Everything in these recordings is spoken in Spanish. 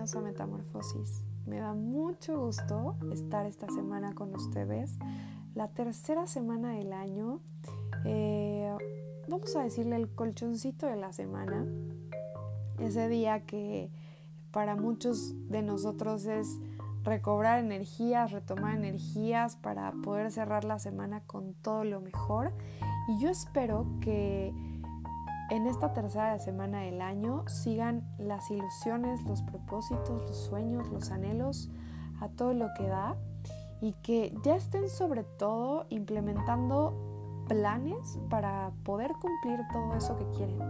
a Metamorfosis. Me da mucho gusto estar esta semana con ustedes, la tercera semana del año. Eh, vamos a decirle el colchoncito de la semana, ese día que para muchos de nosotros es recobrar energías, retomar energías para poder cerrar la semana con todo lo mejor. Y yo espero que en esta tercera semana del año sigan las ilusiones, los propósitos, los sueños, los anhelos a todo lo que da y que ya estén sobre todo implementando planes para poder cumplir todo eso que quieren.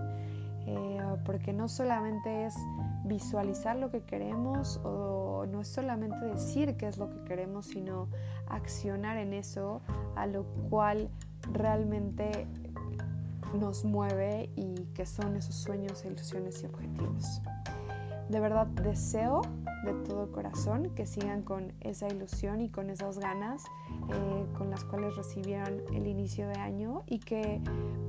Eh, porque no solamente es visualizar lo que queremos o no es solamente decir qué es lo que queremos, sino accionar en eso, a lo cual realmente nos mueve y que son esos sueños, ilusiones y objetivos. De verdad deseo de todo corazón que sigan con esa ilusión y con esas ganas eh, con las cuales recibieron el inicio de año y que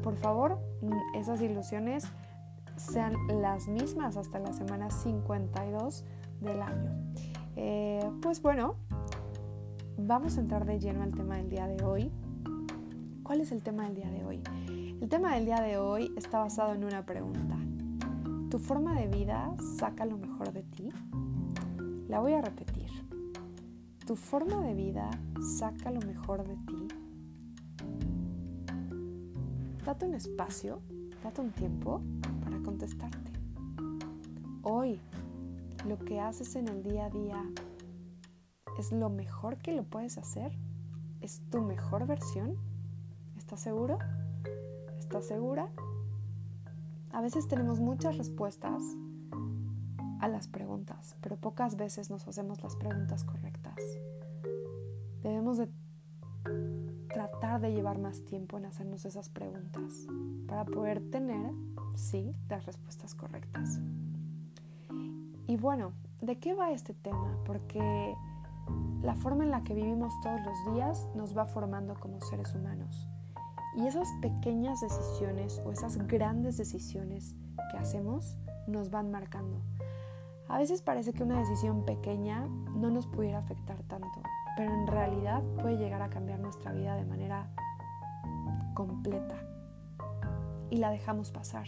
por favor mm, esas ilusiones sean las mismas hasta la semana 52 del año. Eh, pues bueno, vamos a entrar de lleno al tema del día de hoy. ¿Cuál es el tema del día de hoy? El tema del día de hoy está basado en una pregunta. ¿Tu forma de vida saca lo mejor de ti? La voy a repetir. ¿Tu forma de vida saca lo mejor de ti? Date un espacio, date un tiempo para contestarte. Hoy, lo que haces en el día a día es lo mejor que lo puedes hacer. ¿Es tu mejor versión? ¿Estás seguro? ¿Estás segura? A veces tenemos muchas respuestas a las preguntas, pero pocas veces nos hacemos las preguntas correctas. Debemos de tratar de llevar más tiempo en hacernos esas preguntas para poder tener, sí, las respuestas correctas. Y bueno, ¿de qué va este tema? Porque la forma en la que vivimos todos los días nos va formando como seres humanos. Y esas pequeñas decisiones o esas grandes decisiones que hacemos nos van marcando. A veces parece que una decisión pequeña no nos pudiera afectar tanto, pero en realidad puede llegar a cambiar nuestra vida de manera completa. Y la dejamos pasar.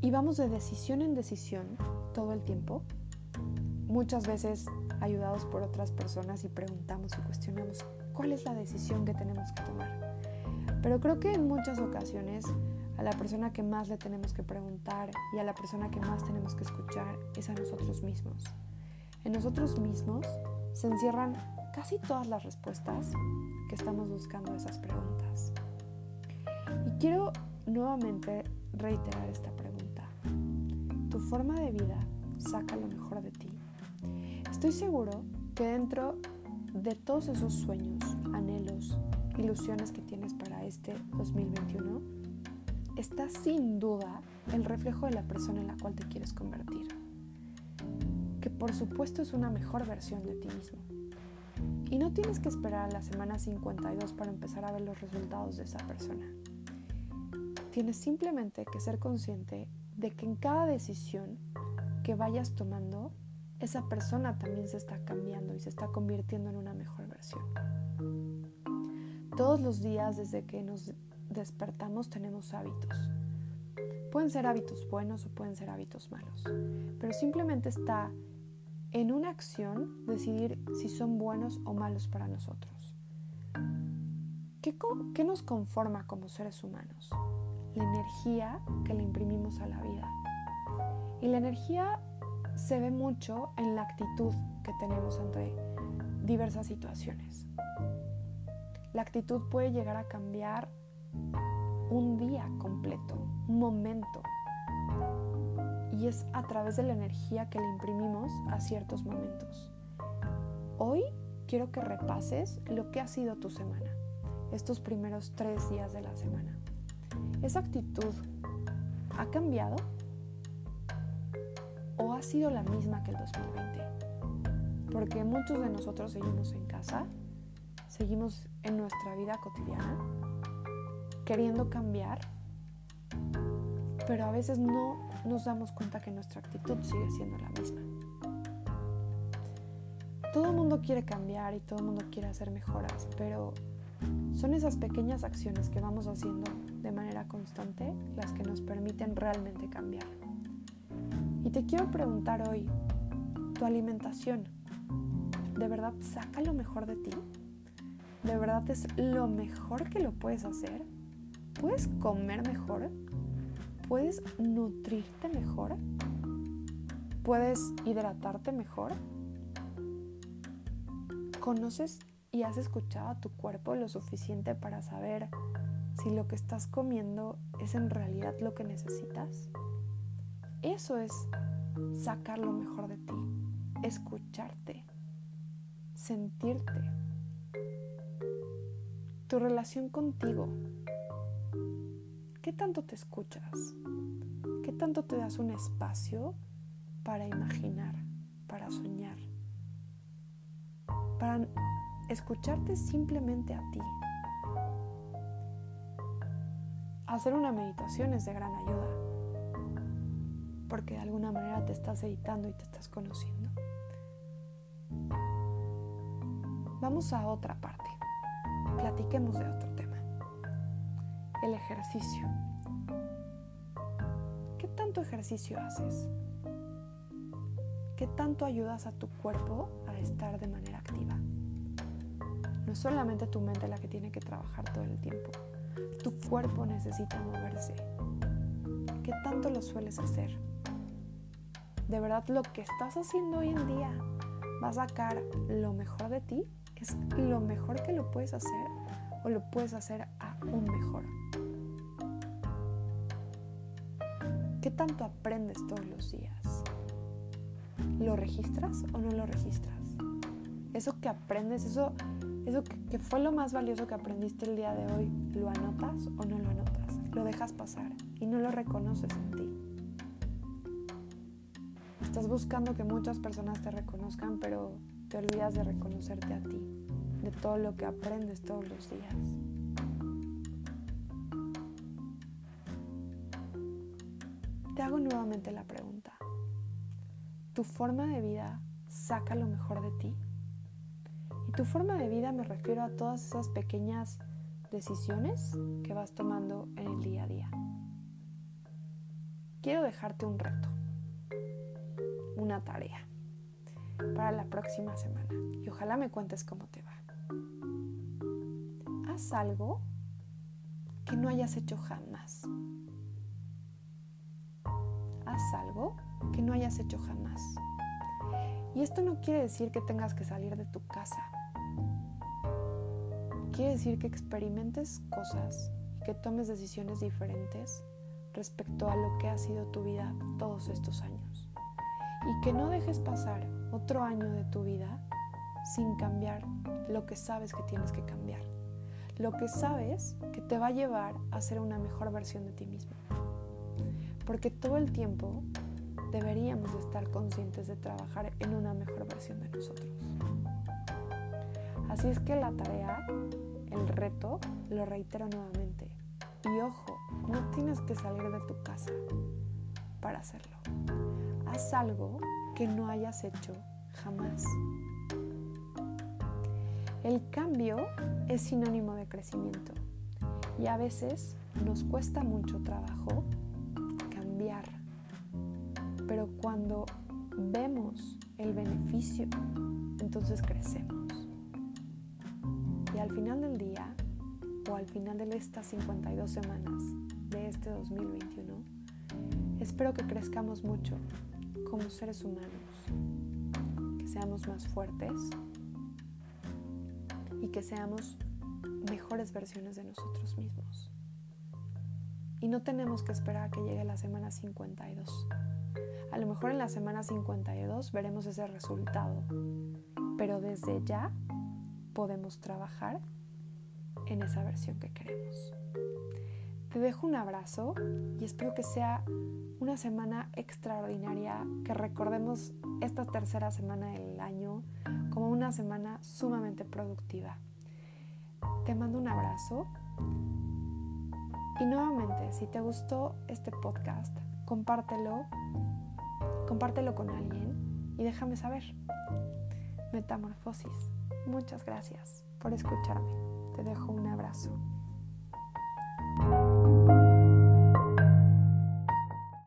Y vamos de decisión en decisión todo el tiempo, muchas veces ayudados por otras personas y preguntamos y cuestionamos cuál es la decisión que tenemos que tomar. Pero creo que en muchas ocasiones a la persona que más le tenemos que preguntar y a la persona que más tenemos que escuchar es a nosotros mismos. En nosotros mismos se encierran casi todas las respuestas que estamos buscando a esas preguntas. Y quiero nuevamente reiterar esta pregunta. ¿Tu forma de vida saca lo mejor de ti? Estoy seguro que dentro de todos esos sueños, anhelos, ilusiones que tienes para este 2021, está sin duda el reflejo de la persona en la cual te quieres convertir. Que por supuesto es una mejor versión de ti mismo. Y no tienes que esperar a la semana 52 para empezar a ver los resultados de esa persona. Tienes simplemente que ser consciente de que en cada decisión que vayas tomando esa persona también se está cambiando y se está convirtiendo en una mejor versión. Todos los días desde que nos despertamos tenemos hábitos. Pueden ser hábitos buenos o pueden ser hábitos malos, pero simplemente está en una acción decidir si son buenos o malos para nosotros. ¿Qué, ¿Qué, nos conforma como seres humanos? La energía que le imprimimos a la vida. Y la energía se ve mucho en la actitud que tenemos ante diversas situaciones. La actitud puede llegar a cambiar un día completo, un momento. Y es a través de la energía que le imprimimos a ciertos momentos. Hoy quiero que repases lo que ha sido tu semana, estos primeros tres días de la semana. ¿Esa actitud ha cambiado? Ha sido la misma que el 2020? Porque muchos de nosotros seguimos en casa, seguimos en nuestra vida cotidiana, queriendo cambiar, pero a veces no nos damos cuenta que nuestra actitud sigue siendo la misma. Todo el mundo quiere cambiar y todo el mundo quiere hacer mejoras, pero son esas pequeñas acciones que vamos haciendo de manera constante las que nos permiten realmente cambiar. Y te quiero preguntar hoy, ¿tu alimentación de verdad saca lo mejor de ti? ¿De verdad es lo mejor que lo puedes hacer? ¿Puedes comer mejor? ¿Puedes nutrirte mejor? ¿Puedes hidratarte mejor? ¿Conoces y has escuchado a tu cuerpo lo suficiente para saber si lo que estás comiendo es en realidad lo que necesitas? Eso es sacar lo mejor de ti, escucharte, sentirte. Tu relación contigo. ¿Qué tanto te escuchas? ¿Qué tanto te das un espacio para imaginar, para soñar? para escucharte simplemente a ti. Hacer una meditación es de gran ayuda, porque de alguna manera te estás editando y te estás conociendo. Vamos a otra parte. Platiquemos de otro tema. El ejercicio. ¿Qué tanto ejercicio haces? ¿Qué tanto ayudas a tu cuerpo a estar de manera activa? No es solamente tu mente la que tiene que trabajar todo el tiempo. Tu cuerpo necesita moverse. ¿Qué tanto lo sueles hacer? ¿De verdad lo que estás haciendo hoy en día va a sacar lo mejor de ti? ¿Es lo mejor que lo puedes hacer o lo puedes hacer aún mejor? ¿Qué tanto aprendes todos los días? ¿Lo registras o no lo registras? Eso que aprendes, eso, eso que, fue lo más valioso que aprendiste el día de hoy, ¿lo anotas o no lo anotas? Lo dejas pasar y no lo reconoces en ti. Estás buscando que muchas personas te reconozcan, pero te olvidas de reconocerte a ti, de todo lo que aprendes todos los días. Te hago nuevamente la pregunta tu forma de vida saca lo mejor de ti. Y tu forma de vida me refiero a todas esas pequeñas decisiones que vas tomando en el día a día. Quiero dejarte un reto, una tarea para la próxima semana y ojalá me cuentes cómo te va. Haz algo que no hayas hecho jamás. Haz algo que no hayas hecho jamás. Y esto no quiere decir que tengas que salir de tu casa. Quiere decir que experimentes cosas y que tomes decisiones diferentes respecto a lo que ha sido tu vida todos estos años. Y que no dejes pasar otro año de tu vida sin cambiar lo que sabes que tienes que cambiar. Lo que sabes que te va a llevar a ser una mejor versión de ti mismo. Porque todo el tiempo deberíamos estar conscientes de trabajar en una mejor versión de nosotros. Así es que la tarea, el reto, lo reitero nuevamente. Y ojo, no tienes que salir de tu casa para hacerlo. Haz algo que no hayas hecho jamás. El cambio es sinónimo de crecimiento y a veces nos cuesta mucho trabajo pero cuando vemos el beneficio, entonces crecemos. Y al final del día, o al final de estas 52 semanas de este 2021, espero que crezcamos mucho como seres humanos, que seamos más fuertes y que seamos mejores versiones de nosotros mismos. Y no tenemos que esperar a que llegue la semana 52 a lo mejor en la semana 52 veremos ese resultado, pero desde ya podemos trabajar en esa versión que queremos. Te dejo un abrazo y espero que sea una semana extraordinaria, que recordemos esta tercera semana del año como una semana sumamente productiva. Te mando un abrazo y nuevamente, si te gustó este podcast, compártelo, compártelo con alguien y déjame saber. Metamorfosis. Muchas gracias por escucharme. Te dejo un abrazo.